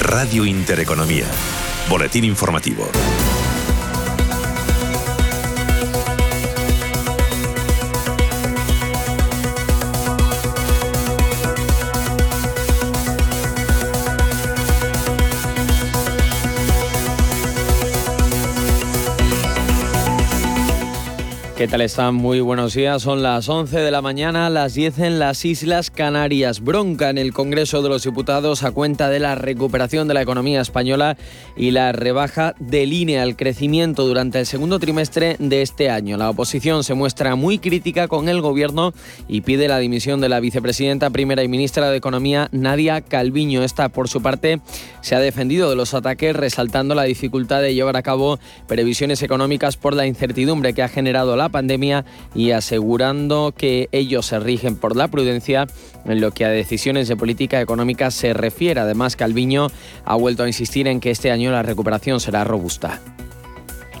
Radio Intereconomía. Boletín informativo. ¿Qué tal están? Muy buenos días. Son las 11 de la mañana, las 10 en las Islas Canarias. Bronca en el Congreso de los Diputados a cuenta de la recuperación de la economía española y la rebaja de línea al crecimiento durante el segundo trimestre de este año. La oposición se muestra muy crítica con el gobierno y pide la dimisión de la vicepresidenta primera y ministra de Economía, Nadia Calviño. Esta, por su parte, se ha defendido de los ataques, resaltando la dificultad de llevar a cabo previsiones económicas por la incertidumbre que ha generado la pandemia y asegurando que ellos se rigen por la prudencia en lo que a decisiones de política económica se refiere. Además, Calviño ha vuelto a insistir en que este año la recuperación será robusta.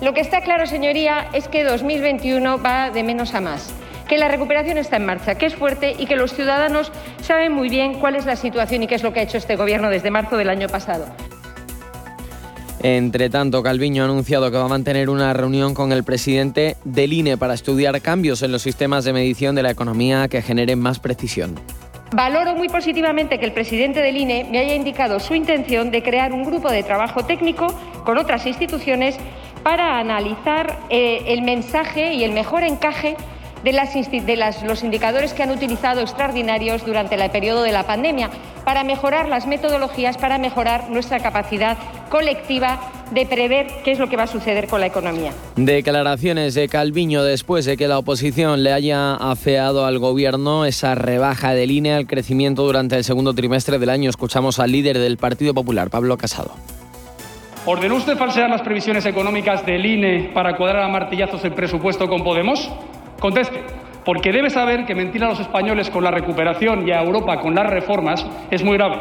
Lo que está claro, señoría, es que 2021 va de menos a más que la recuperación está en marcha, que es fuerte y que los ciudadanos saben muy bien cuál es la situación y qué es lo que ha hecho este Gobierno desde marzo del año pasado. Entre tanto, Calviño ha anunciado que va a mantener una reunión con el presidente del INE para estudiar cambios en los sistemas de medición de la economía que generen más precisión. Valoro muy positivamente que el presidente del INE me haya indicado su intención de crear un grupo de trabajo técnico con otras instituciones para analizar eh, el mensaje y el mejor encaje de, las, de las, los indicadores que han utilizado extraordinarios durante el periodo de la pandemia para mejorar las metodologías, para mejorar nuestra capacidad colectiva de prever qué es lo que va a suceder con la economía. Declaraciones de Calviño después de que la oposición le haya afeado al gobierno esa rebaja de línea al crecimiento durante el segundo trimestre del año. Escuchamos al líder del Partido Popular, Pablo Casado. ¿Ordenó usted falsear las previsiones económicas del INE para cuadrar a martillazos el presupuesto con Podemos? Conteste, porque debe saber que mentir a los españoles con la recuperación y a Europa con las reformas es muy grave.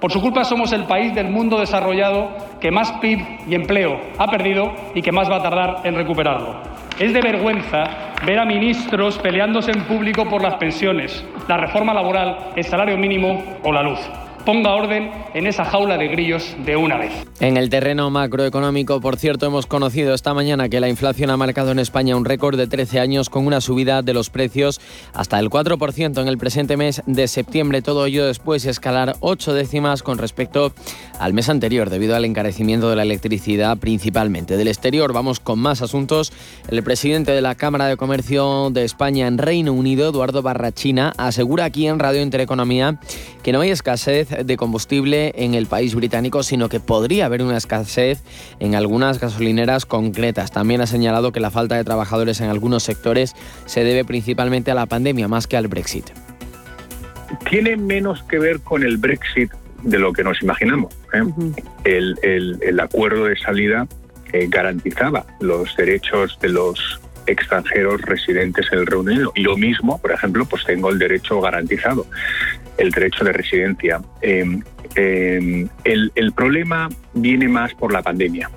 Por su culpa somos el país del mundo desarrollado que más PIB y empleo ha perdido y que más va a tardar en recuperarlo. Es de vergüenza ver a ministros peleándose en público por las pensiones, la reforma laboral, el salario mínimo o la luz ponga orden en esa jaula de grillos de una vez. En el terreno macroeconómico, por cierto, hemos conocido esta mañana que la inflación ha marcado en España un récord de 13 años con una subida de los precios hasta el 4% en el presente mes de septiembre. Todo ello después de escalar 8 décimas con respecto al mes anterior debido al encarecimiento de la electricidad principalmente. Del exterior vamos con más asuntos. El presidente de la Cámara de Comercio de España en Reino Unido, Eduardo Barrachina, asegura aquí en Radio Intereconomía que no hay escasez de combustible en el país británico, sino que podría haber una escasez en algunas gasolineras concretas. También ha señalado que la falta de trabajadores en algunos sectores se debe principalmente a la pandemia más que al Brexit. Tiene menos que ver con el Brexit de lo que nos imaginamos. ¿eh? el, acuerdo de salida eh, garantizaba los derechos de los extranjeros residentes en el Reino Unido. Yo mismo, por ejemplo, pues tengo el derecho garantizado el derecho de residencia. Em, em, el, el, problema viene más por la pandemia,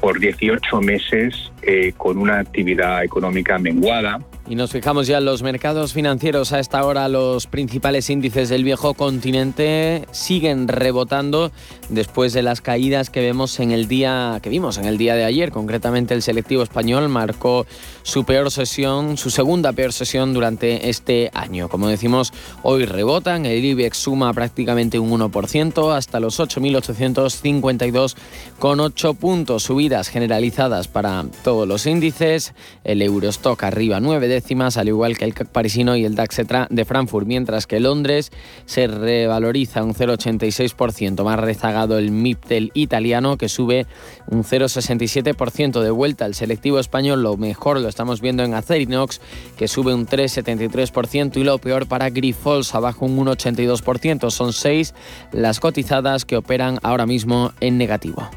por 18 meses eh, con una actividad económica menguada, y nos fijamos ya en los mercados financieros. A esta hora los principales índices del viejo continente siguen rebotando después de las caídas que vemos en el día que vimos en el día de ayer. Concretamente el selectivo español marcó su peor sesión, su segunda peor sesión durante este año. Como decimos, hoy rebotan, el IBEX suma prácticamente un 1% hasta los 8.852 con 8 puntos, subidas generalizadas para todos los índices. El Eurostock arriba 9 al igual que el CAC parisino y el DAX de Frankfurt, mientras que Londres se revaloriza un 0,86%, más rezagado el MIPTEL italiano que sube un 0,67% de vuelta. El selectivo español lo mejor lo estamos viendo en Acerinox, que sube un 3,73% y lo peor para Grifols, abajo un 1,82%. Son seis las cotizadas que operan ahora mismo en negativo.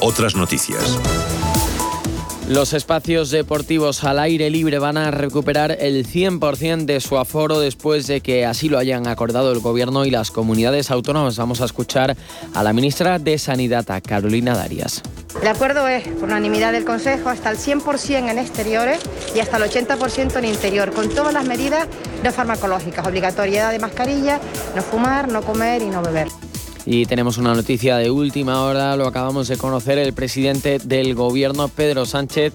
Otras noticias. Los espacios deportivos al aire libre van a recuperar el 100% de su aforo después de que así lo hayan acordado el Gobierno y las comunidades autónomas. Vamos a escuchar a la ministra de Sanidad, a Carolina Darias. El acuerdo es, por unanimidad del Consejo, hasta el 100% en exteriores y hasta el 80% en interior, con todas las medidas no farmacológicas, obligatoriedad de mascarilla, no fumar, no comer y no beber. Y tenemos una noticia de última hora, lo acabamos de conocer, el presidente del gobierno, Pedro Sánchez,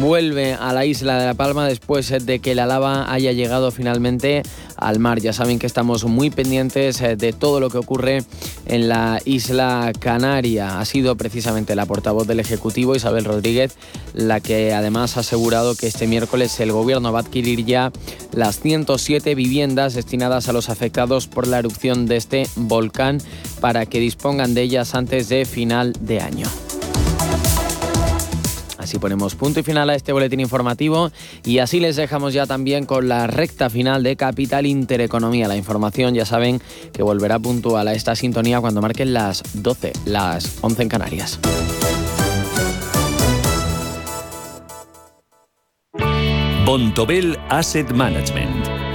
vuelve a la isla de La Palma después de que la lava haya llegado finalmente al mar. Ya saben que estamos muy pendientes eh, de todo lo que ocurre en la isla Canaria. Ha sido precisamente la portavoz del Ejecutivo, Isabel Rodríguez, la que además ha asegurado que este miércoles el gobierno va a adquirir ya las 107 viviendas destinadas a los afectados por la erupción de este volcán para que dispongan de ellas antes de final de año. Así ponemos punto y final a este boletín informativo y así les dejamos ya también con la recta final de Capital Intereconomía. La información ya saben que volverá puntual a esta sintonía cuando marquen las 12, las 11 en Canarias. Bontobel Asset Management.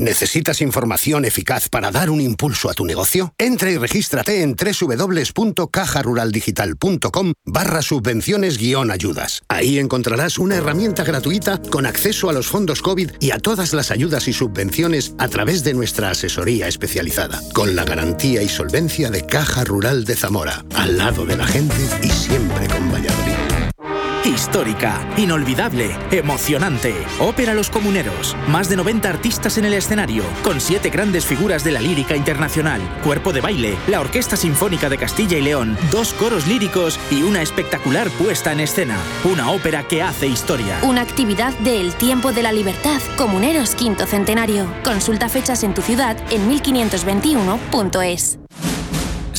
¿Necesitas información eficaz para dar un impulso a tu negocio? Entra y regístrate en www.cajaruraldigital.com barra subvenciones guion ayudas. Ahí encontrarás una herramienta gratuita con acceso a los fondos COVID y a todas las ayudas y subvenciones a través de nuestra asesoría especializada, con la garantía y solvencia de Caja Rural de Zamora, al lado de la gente y siempre con Valladolid. Histórica, inolvidable, emocionante. Ópera Los Comuneros. Más de 90 artistas en el escenario, con siete grandes figuras de la lírica internacional. Cuerpo de baile, la Orquesta Sinfónica de Castilla y León, dos coros líricos y una espectacular puesta en escena. Una ópera que hace historia. Una actividad de El Tiempo de la Libertad, Comuneros Quinto Centenario. Consulta fechas en tu ciudad en 1521.es.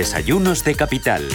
Desayunos de capital.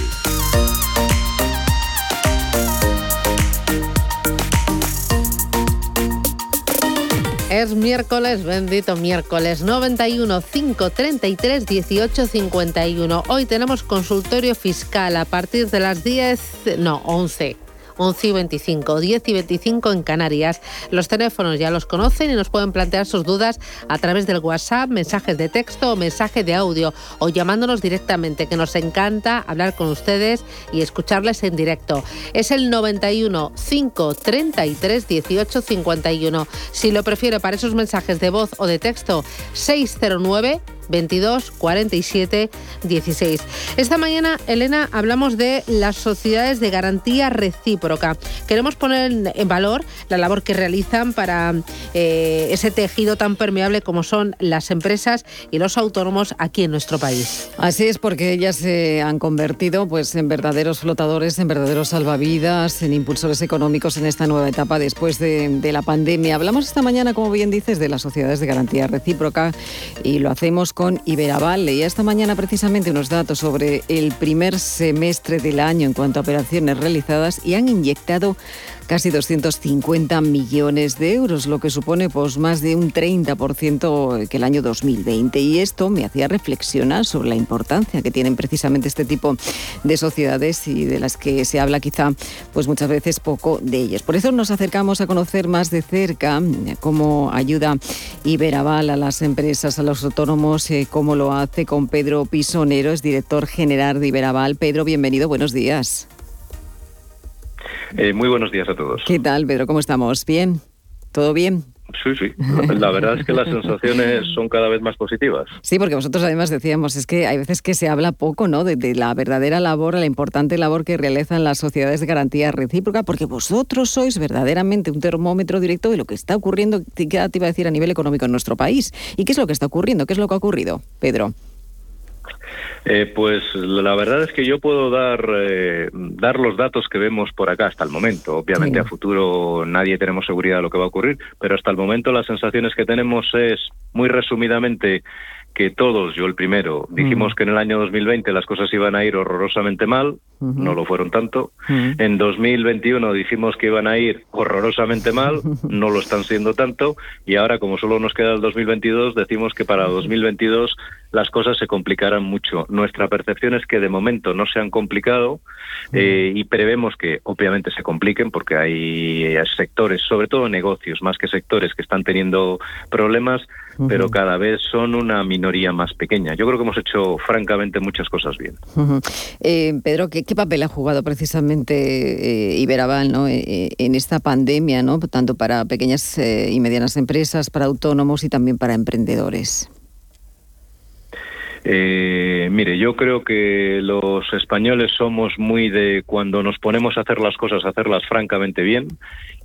Es miércoles, bendito miércoles, 91 533 18 51. Hoy tenemos consultorio fiscal a partir de las 10, no, 11 11 y 25, 10 y 25 en Canarias. Los teléfonos ya los conocen y nos pueden plantear sus dudas a través del WhatsApp, mensajes de texto o mensaje de audio o llamándonos directamente, que nos encanta hablar con ustedes y escucharles en directo. Es el 91 533 18 51. Si lo prefiere para esos mensajes de voz o de texto, 609 22 47 16. Esta mañana, Elena, hablamos de las sociedades de garantía recíproca. Queremos poner en valor la labor que realizan para eh, ese tejido tan permeable como son las empresas y los autónomos aquí en nuestro país. Así es, porque ellas se han convertido pues, en verdaderos flotadores, en verdaderos salvavidas, en impulsores económicos en esta nueva etapa después de, de la pandemia. Hablamos esta mañana, como bien dices, de las sociedades de garantía recíproca y lo hacemos con Iberaval. Leía esta mañana precisamente unos datos sobre el primer semestre del año en cuanto a operaciones realizadas y han inyectado casi 250 millones de euros, lo que supone pues, más de un 30% que el año 2020. Y esto me hacía reflexionar sobre la importancia que tienen precisamente este tipo de sociedades y de las que se habla quizá pues muchas veces poco de ellas. Por eso nos acercamos a conocer más de cerca eh, cómo ayuda Iberaval a las empresas, a los autónomos, eh, cómo lo hace con Pedro Pisonero, es director general de Iberaval. Pedro, bienvenido, buenos días. Eh, muy buenos días a todos. ¿Qué tal, Pedro? ¿Cómo estamos? ¿Bien? ¿Todo bien? Sí, sí. La verdad es que las sensaciones son cada vez más positivas. Sí, porque vosotros además decíamos, es que hay veces que se habla poco, ¿no? De, la verdadera labor, la importante labor que realizan las sociedades de garantía recíproca, porque vosotros sois verdaderamente un termómetro directo de lo que está ocurriendo, ¿qué te iba a decir, a nivel económico en nuestro país? ¿Y qué es lo que está ocurriendo? ¿Qué es lo que ha ocurrido, Pedro? Eh, pues la verdad es que yo puedo dar, eh, dar los datos que vemos por acá hasta el momento. Obviamente a futuro nadie tenemos seguridad de lo que va a ocurrir, pero hasta el momento las sensaciones que tenemos es, muy resumidamente, que todos, yo el primero, dijimos que en el año 2020 las cosas iban a ir horrorosamente mal, no lo fueron tanto. En 2021 dijimos que iban a ir horrorosamente mal, no lo están siendo tanto. Y ahora, como solo nos queda el 2022, decimos que para 2022 las cosas se complicarán mucho. Nuestra percepción es que de momento no se han complicado eh, y prevemos que obviamente se compliquen porque hay sectores, sobre todo negocios, más que sectores que están teniendo problemas, pero cada vez son una minoría más pequeña. Yo creo que hemos hecho francamente muchas cosas bien. Eh, Pedro, ¿qué, papel ha jugado precisamente eh, Iberaval ¿no? en esta pandemia, ¿no? tanto para pequeñas y medianas empresas, para autónomos y también para emprendedores? Eh, mire, yo creo que los españoles somos muy de cuando nos ponemos a hacer las cosas, hacerlas francamente bien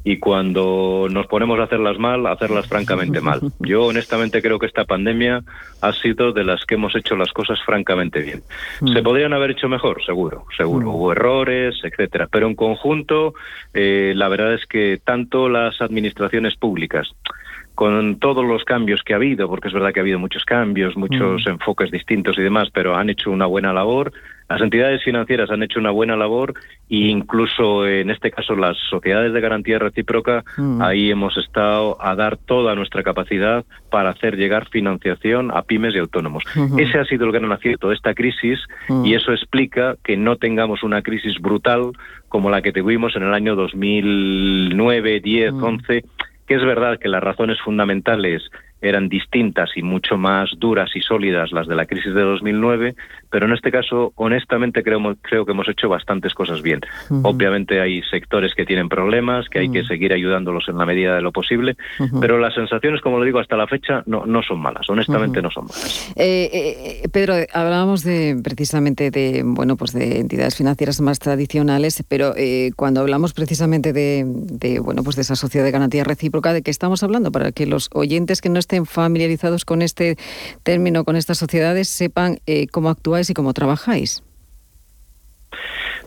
y cuando nos ponemos a hacerlas mal, hacerlas francamente mal. Yo honestamente creo que esta pandemia ha sido de las que hemos hecho las cosas francamente bien. Mm. ¿Se podrían haber hecho mejor? Seguro, seguro. Mm. Hubo errores, etcétera. Pero en conjunto, eh, la verdad es que tanto las administraciones públicas, con todos los cambios que ha habido, porque es verdad que ha habido muchos cambios, muchos mm. enfoques distintos y demás, pero han hecho una buena labor. Las entidades financieras han hecho una buena labor e incluso en este caso las sociedades de garantía recíproca, mm. ahí hemos estado a dar toda nuestra capacidad para hacer llegar financiación a pymes y autónomos. Ese ha sido el gran acierto de esta crisis mm. y eso explica que no tengamos una crisis brutal como la que tuvimos en el año 2009, 10, 11 que es verdad que las razones fundamentales eran distintas y mucho más duras y sólidas las de la crisis de 2009, pero en este caso, honestamente, creo, creo que hemos hecho bastantes cosas bien. Obviamente hay sectores que tienen problemas, que hay que seguir ayudándolos en la medida de lo posible, pero las sensaciones, como lo digo, hasta la fecha no, no son malas, honestamente no son malas. Eh, eh, Pedro, hablábamos de precisamente de, bueno, pues de entidades financieras más tradicionales, pero eh, cuando hablamos precisamente de, de, bueno, pues de esa sociedad de garantía recíproca, ¿de qué estamos hablando? Para que los oyentes que no estén familiarizados con este término, con estas sociedades, sepan cómo actuar y cómo trabajáis?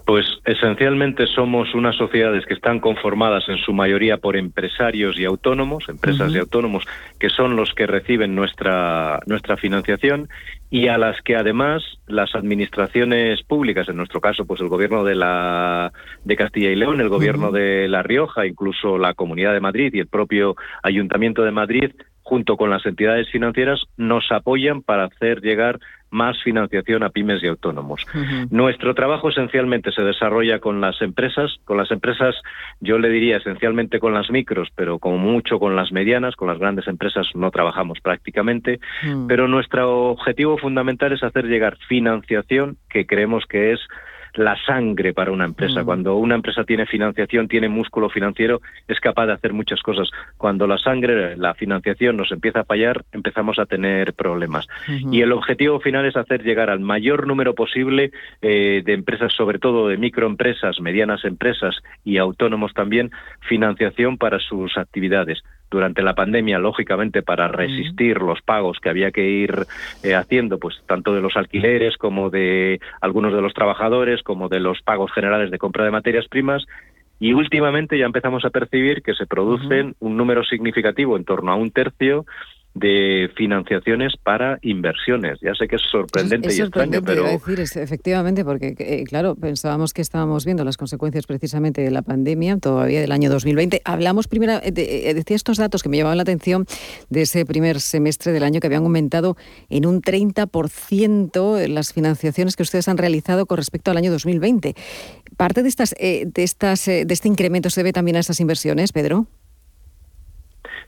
Pues esencialmente somos unas sociedades que están conformadas en su mayoría por empresarios y autónomos, empresas y autónomos, que son los que reciben nuestra, nuestra financiación y a las que además las administraciones públicas, en nuestro caso, pues el gobierno de la de Castilla y León, el gobierno de La Rioja, incluso la Comunidad de Madrid y el propio Ayuntamiento de Madrid, junto con las entidades financieras, nos apoyan para hacer llegar más financiación a pymes y autónomos. Nuestro trabajo esencialmente se desarrolla con las empresas, con las empresas yo le diría esencialmente con las micros, pero como mucho con las medianas, con las grandes empresas no trabajamos prácticamente, mm. pero nuestro objetivo fundamental es hacer llegar financiación que creemos que es la sangre para una empresa. Mm. Cuando una empresa tiene financiación, tiene músculo financiero, es capaz de hacer muchas cosas. Cuando la sangre, la financiación nos empieza a fallar, empezamos a tener problemas. Y el objetivo final es hacer llegar al mayor número posible eh, de empresas, sobre todo de microempresas, medianas empresas y autónomos también, financiación para sus actividades durante la pandemia, lógicamente, para resistir los pagos que había que ir eh, haciendo, pues tanto de los alquileres como de algunos de los trabajadores, como de los pagos generales de compra de materias primas. Y últimamente ya empezamos a percibir que se producen un número significativo, en torno a un tercio, de financiaciones para inversiones. Ya sé que es sorprendente y extraño, pero... decir, efectivamente, porque, eh, claro, pensábamos que estábamos viendo las consecuencias precisamente de la pandemia, todavía del año 2020. Hablamos primero, eh, eh, decía estos datos que me llamaban la atención de ese primer semestre del año que habían aumentado en un 30% las financiaciones que ustedes han realizado con respecto al año 2020. ¿Parte de, estas, de, estas, de este incremento se debe también a estas inversiones, Pedro?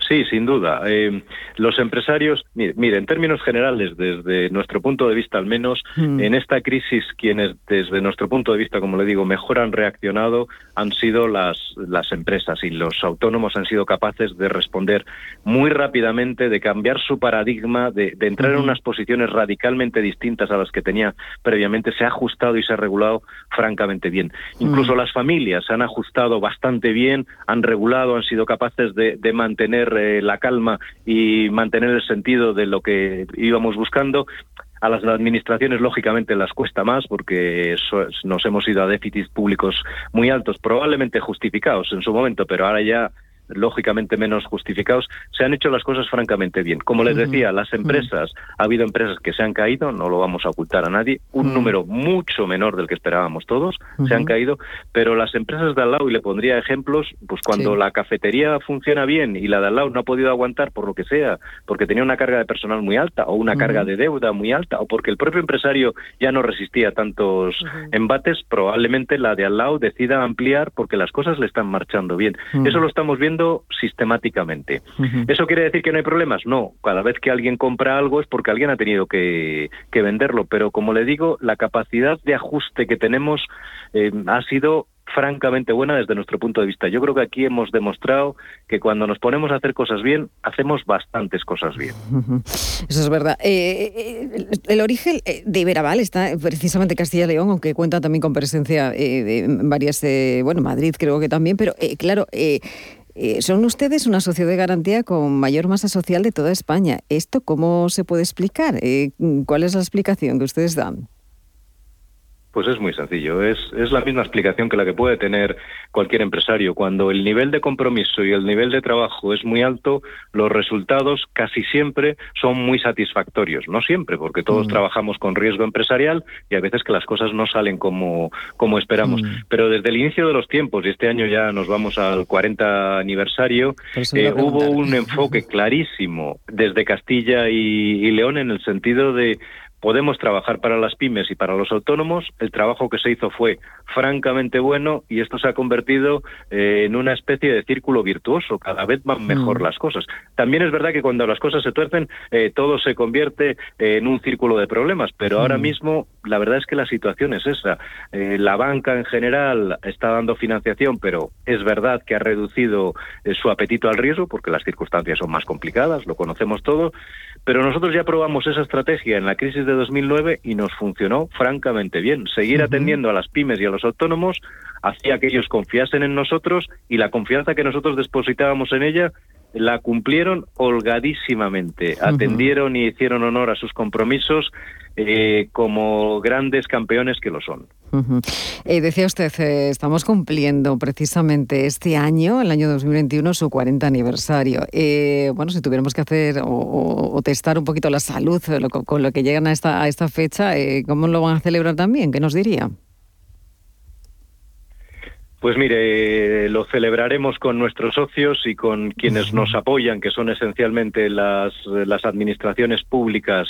Sí, sin duda. Eh, los empresarios, mire, en términos generales, desde nuestro punto de vista al menos, hmm. en esta crisis quienes desde nuestro punto de vista, como le digo, mejor han reaccionado han sido las, las empresas y los autónomos han sido capaces de responder muy rápidamente, de cambiar su paradigma, de, entrar en unas posiciones radicalmente distintas a las que tenía previamente. Se ha ajustado y se ha regulado francamente bien. Incluso las familias se han ajustado bastante bien, han regulado, han sido capaces de mantener la calma y mantener el sentido de lo que íbamos buscando. A las administraciones, lógicamente, las cuesta más porque nos hemos ido a déficits públicos muy altos, probablemente justificados en su momento, pero ahora ya lógicamente menos justificados, se han hecho las cosas francamente bien. Como les decía, las empresas, ha habido empresas que se han caído, no lo vamos a ocultar a nadie, un número mucho menor del que esperábamos todos, se han caído, pero las empresas de al lado, y le pondría ejemplos, pues cuando la cafetería funciona bien y la de al lado no ha podido aguantar por lo que sea, porque tenía una carga de personal muy alta o una carga de deuda muy alta o porque el propio empresario ya no resistía tantos embates, probablemente la de al lado decida ampliar porque las cosas le están marchando bien. Eso lo estamos viendo sistemáticamente. ¿Eso quiere decir que no hay problemas? No, cada vez que alguien compra algo es porque alguien ha tenido que, venderlo, pero como le digo, la capacidad de ajuste que tenemos eh, ha sido francamente buena desde nuestro punto de vista. Yo creo que aquí hemos demostrado que cuando nos ponemos a hacer cosas bien, hacemos bastantes cosas bien. Eso es verdad. Eh, eh, el origen de Iberaval está precisamente Castilla y León, aunque cuenta también con presencia en varias, bueno, Madrid creo que también, pero claro, eh, son ustedes una sociedad de garantía con mayor masa social de toda España. ¿Esto cómo se puede explicar? Eh, ¿Cuál es la explicación que ustedes dan? Pues es muy sencillo, es, es la misma explicación que la que puede tener cualquier empresario. Cuando el nivel de compromiso y el nivel de trabajo es muy alto, los resultados casi siempre son muy satisfactorios. No siempre, porque todos mm. trabajamos con riesgo empresarial y a veces que las cosas no salen como, como esperamos. Mm. Pero desde el inicio de los tiempos, y este año ya nos vamos al 40 aniversario, eh, hubo un enfoque clarísimo desde Castilla y León en el sentido de podemos trabajar para las pymes y para los autónomos. El trabajo que se hizo fue francamente bueno y esto se ha convertido eh, en una especie de círculo virtuoso. Cada vez van mejor mm. las cosas. También es verdad que cuando las cosas se tuercen, eh, todo se convierte eh, en un círculo de problemas, pero ahora mm. mismo la verdad es que la situación es esa. la banca en general está dando financiación, pero es verdad que ha reducido su apetito al riesgo porque las circunstancias son más complicadas, lo conocemos todo, pero nosotros ya probamos esa estrategia en la crisis de 2009 y nos funcionó francamente bien. Seguir atendiendo a las pymes y a los autónomos hacía que ellos confiasen en nosotros y la confianza que nosotros depositábamos en ella la cumplieron holgadísimamente, atendieron y hicieron honor a sus compromisos eh, como grandes campeones que lo son. Eh, decía usted, eh, estamos cumpliendo precisamente este año, el año 2021, su 40 aniversario. bueno, si tuviéramos que hacer o, testar un poquito la salud con lo que llegan a esta, a esta fecha, ¿cómo lo van a celebrar también? ¿Qué nos diría? Pues mire, lo celebraremos con nuestros socios y con quienes nos apoyan, que son esencialmente las, las administraciones públicas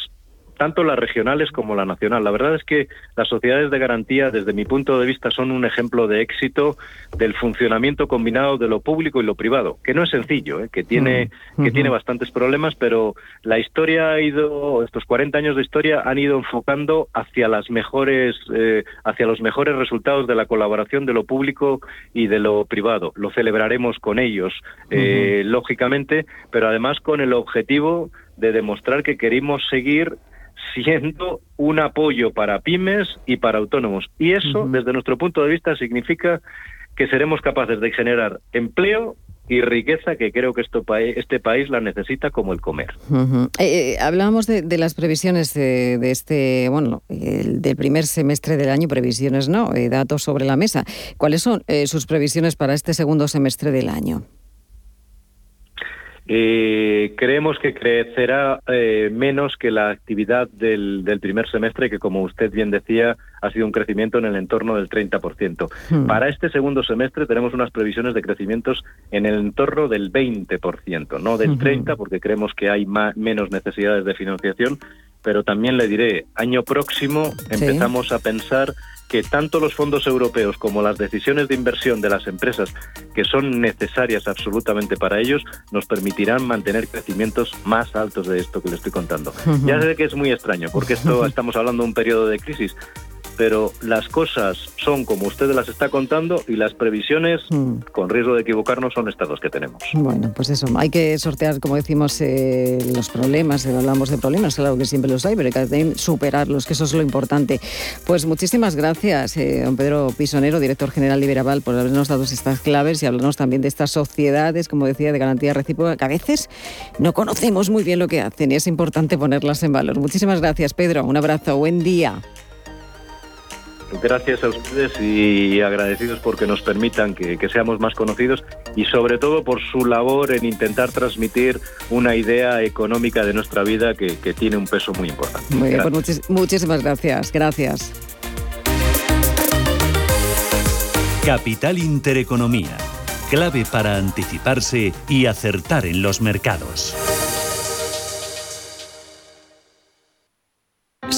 tanto las regionales como la nacional. La verdad es que las sociedades de garantía, desde mi punto de vista, son un ejemplo de éxito del funcionamiento combinado de lo público y lo privado, que no es sencillo, ¿eh? que tiene mm. que tiene bastantes problemas, pero la historia ha ido, estos 40 años de historia han ido enfocando hacia las mejores, eh, hacia los mejores resultados de la colaboración de lo público y de lo privado. Lo celebraremos con ellos, eh, lógicamente, pero además con el objetivo de demostrar que queremos seguir siendo un apoyo para pymes y para autónomos. Y eso, desde nuestro punto de vista, significa que seremos capaces de generar empleo y riqueza que creo que esto, este país la necesita como el comer. Eh, eh, hablábamos de, las previsiones de, este, bueno, del primer semestre del año, previsiones no, eh, datos sobre la mesa. ¿Cuáles son sus previsiones para este segundo semestre del año? Eh, creemos que crecerá eh, menos que la actividad del, primer semestre, que como usted bien decía, ha sido un crecimiento en el entorno del 30%. Hmm. Para este segundo semestre tenemos unas previsiones de crecimientos en el entorno del 20%, no del 30%, porque creemos que hay menos necesidades de financiación, pero también le diré, año próximo empezamos a pensar que tanto los fondos europeos como las decisiones de inversión de las empresas, que son necesarias absolutamente para ellos, nos permitirán mantener crecimientos más altos de esto que le estoy contando. Ya sé que es muy extraño, porque esto estamos hablando de un periodo de crisis, pero las cosas son como usted las está contando y las previsiones, mm. con riesgo de equivocarnos, son estas dos que tenemos. Bueno, pues eso, hay que sortear, como decimos, eh, los problemas, eh, hablamos de problemas, claro que siempre los hay, pero hay que superarlos, que eso es lo importante. Pues muchísimas gracias, eh, don Pedro Pisonero, director general Liberaval, por habernos dado estas claves y hablarnos también de estas sociedades, como decía, de garantía recíproca, que a veces no conocemos muy bien lo que hacen y es importante ponerlas en valor. Muchísimas gracias, Pedro. Un abrazo, buen día. Gracias a ustedes y agradecidos porque nos permitan que, seamos más conocidos y sobre todo por su labor en intentar transmitir una idea económica de nuestra vida que, tiene un peso muy importante. Muy bien, pues muchísimas gracias. Gracias. Capital Intereconomía, clave para anticiparse y acertar en los mercados.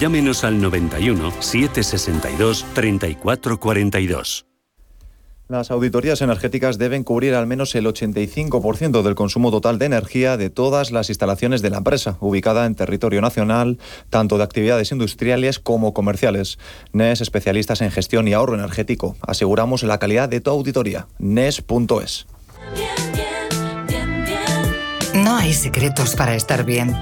llámenos al 91 762 3442. Las auditorías energéticas deben cubrir al menos el 85% del consumo total de energía de todas las instalaciones de la empresa, ubicada en territorio nacional, tanto de actividades industriales como comerciales. NES, especialistas en gestión y ahorro energético. Aseguramos la calidad de tu auditoría. NES.es. No hay secretos para estar bien.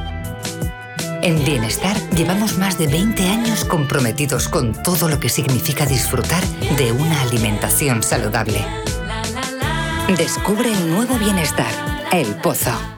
En Bienestar llevamos más de 20 años comprometidos con todo lo que significa disfrutar de una alimentación saludable. Descubre el nuevo Bienestar, El Pozo.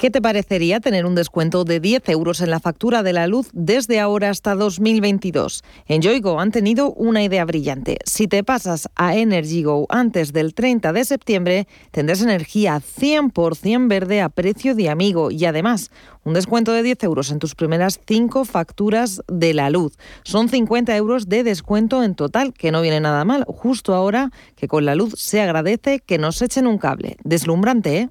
¿Qué te parecería tener un descuento de 10 euros en la factura de la luz desde ahora hasta 2022? En Joygo han tenido una idea brillante. Si te pasas a EnergyGo antes del 30 de septiembre, tendrás energía 100% verde a precio de amigo y además un descuento de 10 euros en tus primeras 5 facturas de la luz. Son 50 euros de descuento en total, que no viene nada mal, justo ahora que con la luz se agradece que nos echen un cable. Deslumbrante, ¿eh?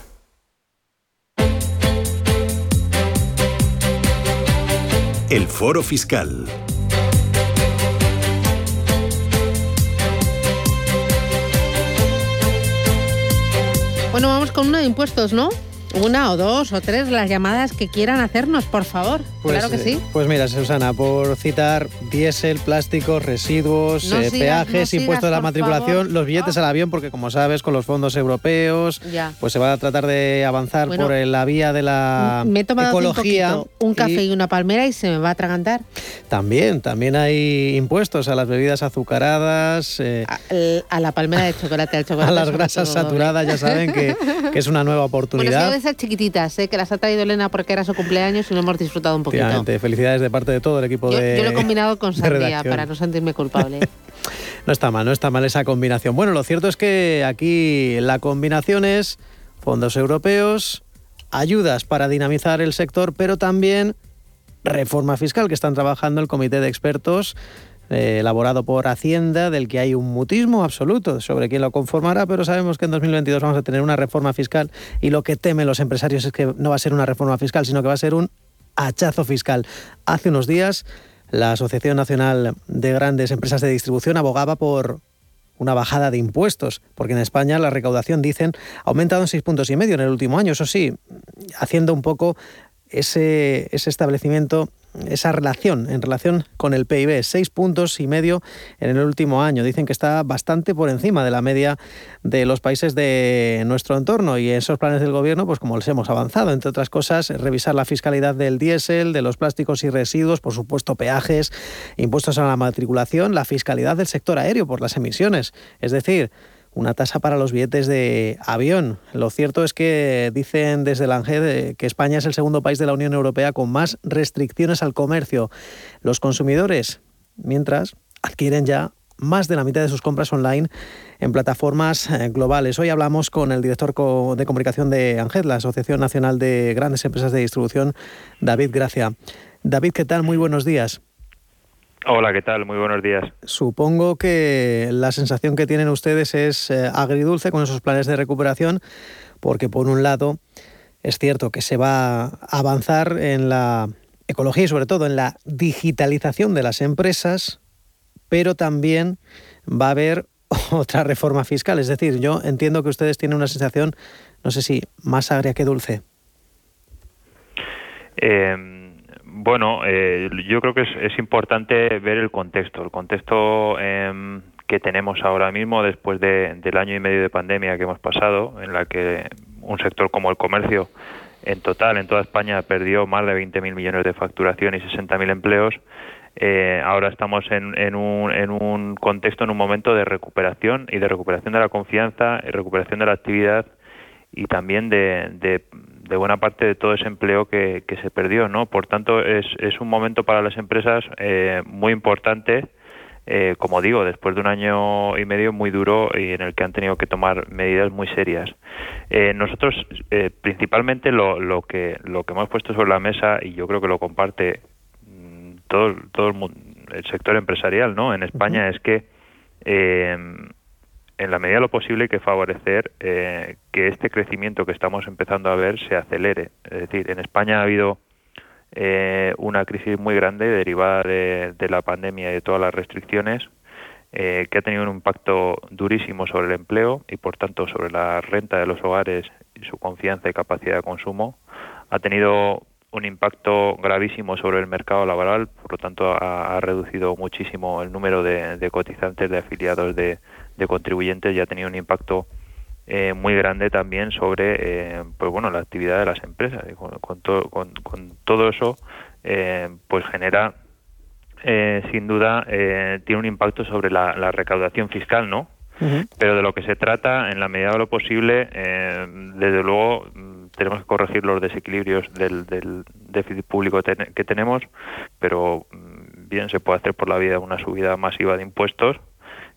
El Foro Fiscal. Bueno, vamos con uno de impuestos, ¿no? Una o dos o tres las llamadas que quieran hacernos, por favor. Pues, claro que sí. Pues mira, Susana, por citar diésel, plásticos, residuos, eh, peajes, impuestos de la matriculación, los billetes al avión, porque como sabes, con los fondos europeos, pues se va a tratar de avanzar por la vía de la me he tomado ecología. Un, un café y... una palmera y se me va a atragantar. También, también hay impuestos a las bebidas azucaradas. Eh, a, la palmera de chocolate, al chocolate. a las grasas saturadas, ya saben que, que, es una nueva oportunidad esas chiquititas, ¿eh? que las ha traído Elena porque era su cumpleaños y lo hemos disfrutado un poquito. Felicidades de parte de todo el equipo de. Yo lo he combinado con sandía para no sentirme culpable. no está mal, no está mal esa combinación. Bueno, lo cierto es que aquí la combinación es fondos europeos, ayudas para dinamizar el sector, pero también reforma fiscal que están trabajando el comité de expertos eh, elaborado por Hacienda, del que hay un mutismo absoluto sobre quién lo conformará, pero sabemos que en 2022 vamos a tener una reforma fiscal y lo que temen los empresarios es que no va a ser una reforma fiscal, sino que va a ser un hachazo fiscal. Hace unos días la Asociación Nacional de Grandes Empresas de Distribución abogaba por una bajada de impuestos, porque en España la recaudación, dicen, ha aumentado en seis puntos y medio en el último año, eso sí, haciendo un poco ese, ese establecimiento esa relación en relación con el PIB, seis puntos y medio en el último año. Dicen que está bastante por encima de la media de los países de nuestro entorno. Y esos planes del gobierno, pues como les hemos avanzado, entre otras cosas, revisar la fiscalidad del diésel, de los plásticos y residuos, por supuesto peajes, impuestos a la matriculación, la fiscalidad del sector aéreo por las emisiones, es decir, una tasa para los billetes de avión. Lo cierto es que dicen desde la ANGED eh, que España es el segundo país de la Unión Europea con más restricciones al comercio. Los consumidores, mientras, adquieren ya más de la mitad de sus compras online en plataformas eh, globales. Hoy hablamos con el director de comunicación de ANGED, la Asociación Nacional de Grandes Empresas de Distribución, David Gracia. David, ¿qué tal? Muy buenos días. Hola, ¿qué tal? Muy buenos días. Supongo que la sensación que tienen ustedes es eh, agridulce con esos planes de recuperación, porque por un lado es cierto que se va a avanzar en la ecología y sobre todo en la digitalización de las empresas, pero también va a haber otra reforma fiscal. Es decir, yo entiendo que ustedes tienen una sensación, no sé si más agria que dulce. Eh bueno, eh, yo creo que es, importante ver el contexto, el contexto em, que tenemos ahora mismo después del año y medio de pandemia que hemos pasado, en la que un sector como el comercio en total en toda España perdió más de 20.000 millones de facturación y 60.000 empleos. Eh, ahora estamos en, en, un, en un contexto, en un momento de recuperación y de recuperación de la confianza y recuperación de la actividad y también de, de buena parte de todo ese empleo que, que se perdió, ¿no? Por tanto, es, es un momento para las empresas eh, muy importante, eh, como digo, después de un año y medio muy duro y en el que han tenido que tomar medidas muy serias. Eh, nosotros, principalmente, lo, lo, que, lo que hemos puesto sobre la mesa, y yo creo que lo comparte mm, todo, todo el, el sector empresarial, ¿no? En España, es que en la medida de lo posible hay que favorecer eh, que este crecimiento que estamos empezando a ver se acelere. Es decir, en España ha habido eh, una crisis muy grande derivada de, la pandemia y de todas las restricciones eh, que ha tenido un impacto durísimo sobre el empleo y por tanto sobre la renta de los hogares y su confianza y capacidad de consumo. Ha tenido un impacto gravísimo sobre el mercado laboral, por lo tanto ha, reducido muchísimo el número de cotizantes, de afiliados de, de contribuyentes ya ha tenido un impacto eh, muy grande también sobre eh, pues bueno la actividad de las empresas. Y con, con, todo eso eh, pues genera sin duda tiene un impacto sobre la, recaudación fiscal no pero de lo que se trata en la medida de lo posible desde luego mm, tenemos que corregir los desequilibrios del, del déficit público que tenemos pero mm, bien se puede hacer por la vía de una subida masiva de impuestos